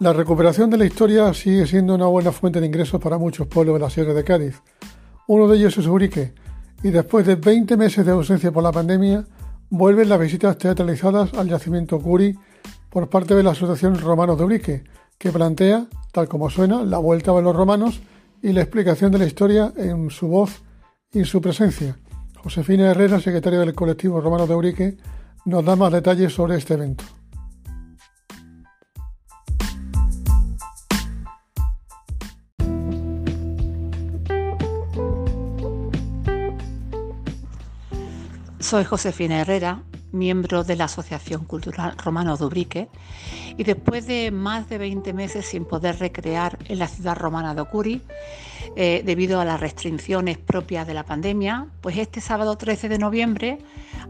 La recuperación de la historia sigue siendo una buena fuente de ingresos para muchos pueblos de la Sierra de Cádiz. Uno de ellos es Urique, y después de 20 meses de ausencia por la pandemia, vuelven las visitas teatralizadas al yacimiento Curi por parte de la Asociación Romanos de Urique, que plantea, tal como suena, la vuelta de los romanos y la explicación de la historia en su voz y su presencia. Josefina Herrera, secretaria del colectivo Romanos de Urique, nos da más detalles sobre este evento. Soy Josefina Herrera, miembro de la Asociación Cultural Romano de Ubrique, y después de más de 20 meses sin poder recrear en la ciudad romana de Ocuri, eh, debido a las restricciones propias de la pandemia, pues este sábado 13 de noviembre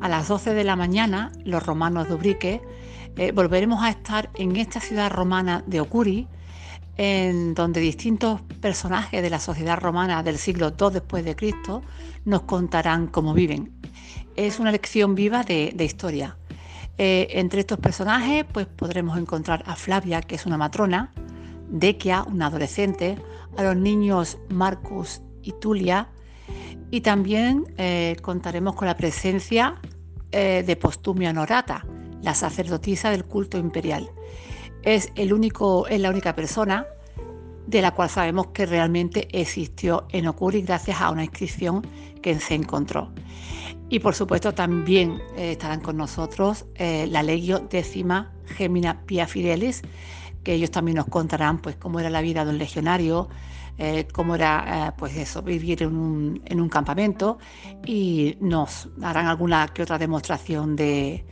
a las 12 de la mañana, los romanos de Ubrique eh, volveremos a estar en esta ciudad romana de Ocuri, en donde distintos personajes de la sociedad romana del siglo II después de Cristo nos contarán cómo viven es una lección viva de, historia. Eh, entre estos personajes pues podremos encontrar a Flavia, que es una matrona, Dequia, una adolescente, a los niños Marcus y Tulia, y también eh, contaremos con la presencia eh, de Postumia Norata, la sacerdotisa del culto imperial. Es, el único, es la única persona de la cual sabemos que realmente existió en Ocuri gracias a una inscripción que se encontró. Y por supuesto también eh, estarán con nosotros eh, la Legio décima Gemina Pia Fidelis, que ellos también nos contarán pues cómo era la vida de un legionario, eh, cómo era pues eso, vivir en un, campamento y nos harán alguna que otra demostración de,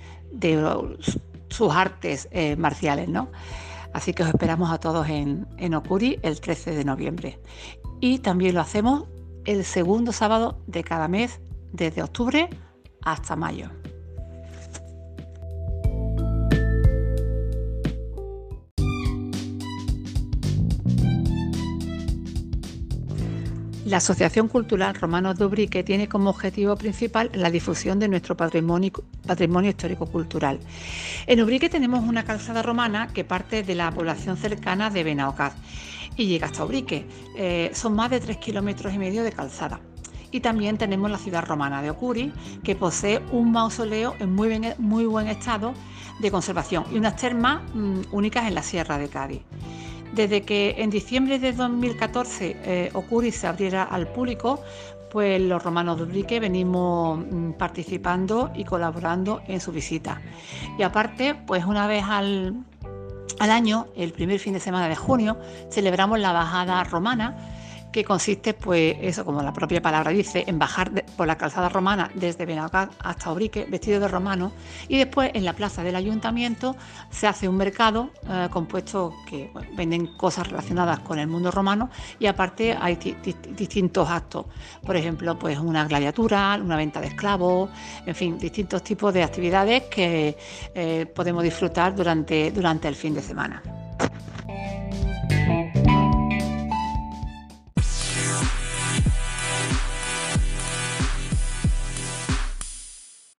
sus artes marciales, ¿no? Así que os esperamos a todos en, en Okuri el 13 de noviembre. Y también lo hacemos el segundo sábado de cada mes desde octubre hasta mayo. La Asociación Cultural Romano de Ubrique tiene como objetivo principal la difusión de nuestro patrimonio, histórico-cultural. En Ubrique tenemos una calzada romana que parte de la población cercana de Benaocaz y llega hasta Ubrique. Eh, son más de tres kilómetros y medio de calzada. Y también tenemos la ciudad romana de Ocuri, que posee un mausoleo en muy, buen estado de conservación y unas termas mm, únicas en la Sierra de Cádiz. Desde que en diciembre de 2014 eh, Ocuri se abriera al público, pues los romanos de Ubrique venimos mm, participando y colaborando en su visita. Y aparte, pues una vez al año, el primer fin de semana de junio, celebramos la bajada romana que consiste, pues eso, como la propia palabra dice, en bajar por la calzada romana desde Benacat hasta Obrique, vestido de romano, y después en la plaza del ayuntamiento se hace un mercado eh, compuesto que venden cosas relacionadas con el mundo romano y aparte hay distintos actos, por ejemplo, pues una gladiatura, una venta de esclavos, en fin, distintos tipos de actividades que eh, podemos disfrutar durante, durante el fin de semana.